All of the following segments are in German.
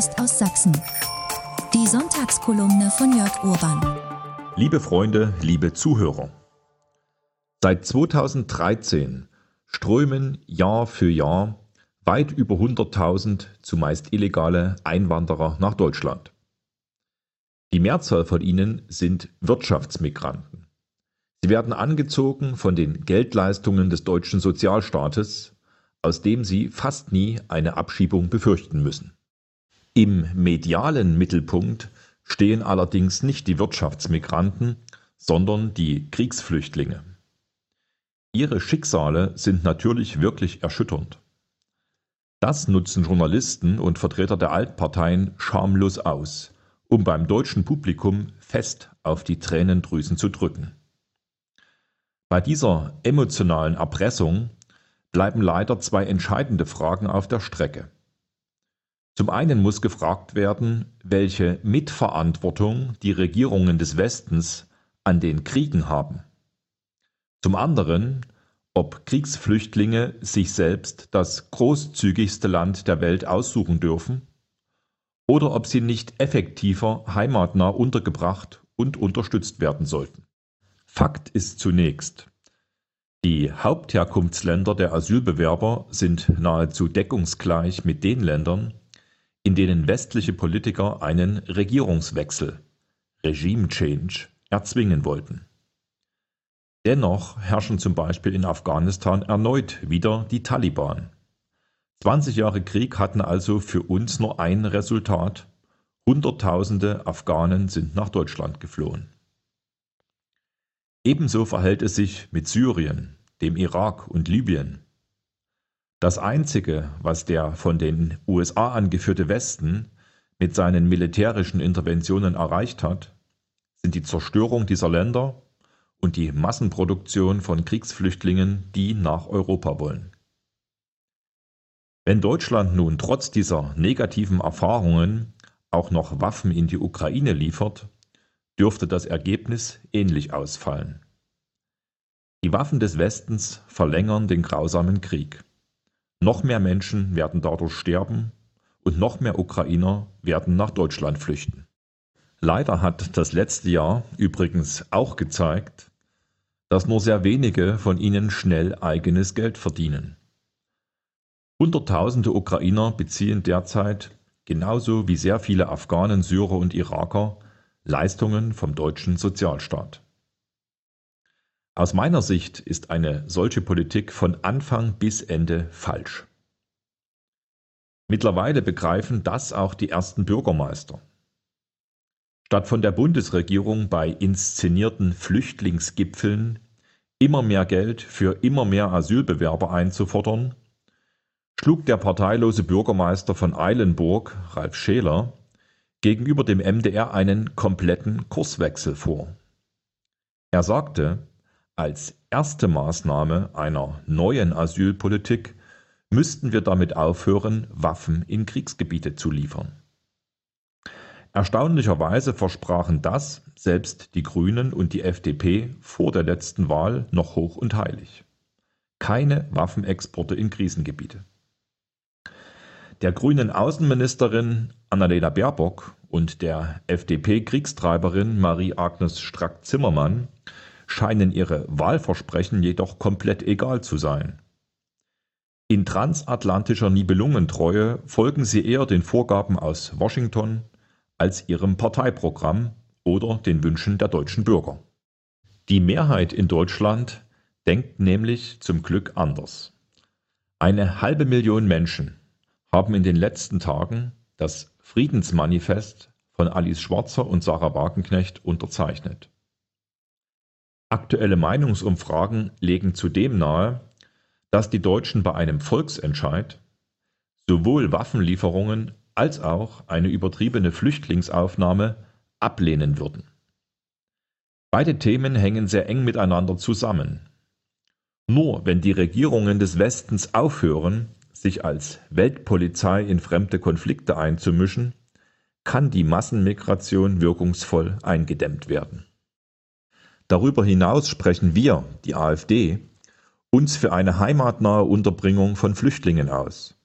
Post aus Sachsen. Die Sonntagskolumne von Jörg Urban. Liebe Freunde, liebe Zuhörer. Seit 2013 strömen Jahr für Jahr weit über 100.000 zumeist illegale Einwanderer nach Deutschland. Die Mehrzahl von ihnen sind Wirtschaftsmigranten. Sie werden angezogen von den Geldleistungen des deutschen Sozialstaates, aus dem sie fast nie eine Abschiebung befürchten müssen. Im medialen Mittelpunkt stehen allerdings nicht die Wirtschaftsmigranten, sondern die Kriegsflüchtlinge. Ihre Schicksale sind natürlich wirklich erschütternd. Das nutzen Journalisten und Vertreter der Altparteien schamlos aus, um beim deutschen Publikum fest auf die Tränendrüsen zu drücken. Bei dieser emotionalen Erpressung bleiben leider zwei entscheidende Fragen auf der Strecke. Zum einen muss gefragt werden, welche Mitverantwortung die Regierungen des Westens an den Kriegen haben. Zum anderen, ob Kriegsflüchtlinge sich selbst das großzügigste Land der Welt aussuchen dürfen oder ob sie nicht effektiver heimatnah untergebracht und unterstützt werden sollten. Fakt ist zunächst, die Hauptherkunftsländer der Asylbewerber sind nahezu deckungsgleich mit den Ländern, in denen westliche Politiker einen Regierungswechsel (Regime Change) erzwingen wollten. Dennoch herrschen zum Beispiel in Afghanistan erneut wieder die Taliban. 20 Jahre Krieg hatten also für uns nur ein Resultat: Hunderttausende Afghanen sind nach Deutschland geflohen Ebenso verhält es sich mit Syrien, dem Irak und Libyen. Das Einzige, was der von den USA angeführte Westen mit seinen militärischen Interventionen erreicht hat, sind die Zerstörung dieser Länder und die Massenproduktion von Kriegsflüchtlingen, die nach Europa wollen. Wenn Deutschland nun trotz dieser negativen Erfahrungen auch noch Waffen in die Ukraine liefert, dürfte das Ergebnis ähnlich ausfallen. Die Waffen des Westens verlängern den grausamen Krieg. Noch mehr Menschen werden dadurch sterben und noch mehr Ukrainer werden nach Deutschland flüchten. Leider hat das letzte Jahr übrigens auch gezeigt, dass nur sehr wenige von ihnen schnell eigenes Geld verdienen. Hunderttausende Ukrainer beziehen derzeit, genauso wie sehr viele Afghanen, Syrer und Iraker, Leistungen vom deutschen Sozialstaat. Aus meiner Sicht ist eine solche Politik von Anfang bis Ende falsch. Mittlerweile begreifen das auch die ersten Bürgermeister. Statt von der Bundesregierung bei inszenierten Flüchtlingsgipfeln immer mehr Geld für immer mehr Asylbewerber einzufordern, schlug der parteilose Bürgermeister von Eilenburg, Ralf Scheler, gegenüber dem MDR einen kompletten Kurswechsel vor. Er sagte, als erste Maßnahme einer neuen Asylpolitik müssten wir damit aufhören, Waffen in Kriegsgebiete zu liefern. Erstaunlicherweise versprachen das selbst die Grünen und die FDP vor der letzten Wahl noch hoch und heilig. Keine Waffenexporte in Krisengebiete. Der grünen Außenministerin Annalena Baerbock und der FDP-Kriegstreiberin Marie-Agnes Strack-Zimmermann scheinen ihre Wahlversprechen jedoch komplett egal zu sein. In transatlantischer Nibelungentreue folgen sie eher den Vorgaben aus Washington als ihrem Parteiprogramm oder den Wünschen der deutschen Bürger. Die Mehrheit in Deutschland denkt nämlich zum Glück anders. Eine halbe Million Menschen haben in den letzten Tagen das Friedensmanifest von Alice Schwarzer und Sarah Wagenknecht unterzeichnet. Aktuelle Meinungsumfragen legen zudem nahe, dass die Deutschen bei einem Volksentscheid sowohl Waffenlieferungen als auch eine übertriebene Flüchtlingsaufnahme ablehnen würden. Beide Themen hängen sehr eng miteinander zusammen. Nur wenn die Regierungen des Westens aufhören, sich als Weltpolizei in fremde Konflikte einzumischen, kann die Massenmigration wirkungsvoll eingedämmt werden. Darüber hinaus sprechen wir, die AfD, uns für eine heimatnahe Unterbringung von Flüchtlingen aus,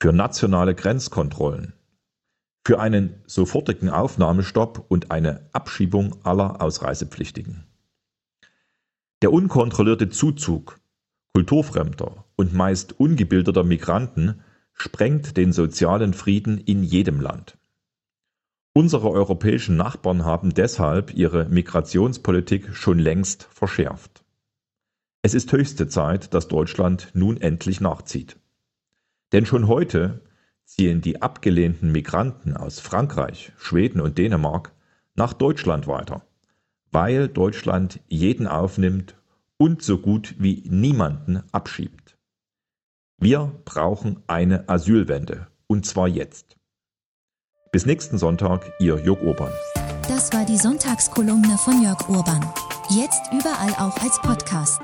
für nationale Grenzkontrollen, für einen sofortigen Aufnahmestopp und eine Abschiebung aller Ausreisepflichtigen. Der unkontrollierte Zuzug kulturfremder und meist ungebildeter Migranten sprengt den sozialen Frieden in jedem Land. Unsere europäischen Nachbarn haben deshalb ihre Migrationspolitik schon längst verschärft. Es ist höchste Zeit, dass Deutschland nun endlich nachzieht. Denn schon heute ziehen die abgelehnten Migranten aus Frankreich, Schweden und Dänemark nach Deutschland weiter, weil Deutschland jeden aufnimmt und so gut wie niemanden abschiebt. Wir brauchen eine Asylwende, und zwar jetzt. Bis nächsten Sonntag, Ihr Jörg Urban. Das war die Sonntagskolumne von Jörg Urban. Jetzt überall auch als Podcast.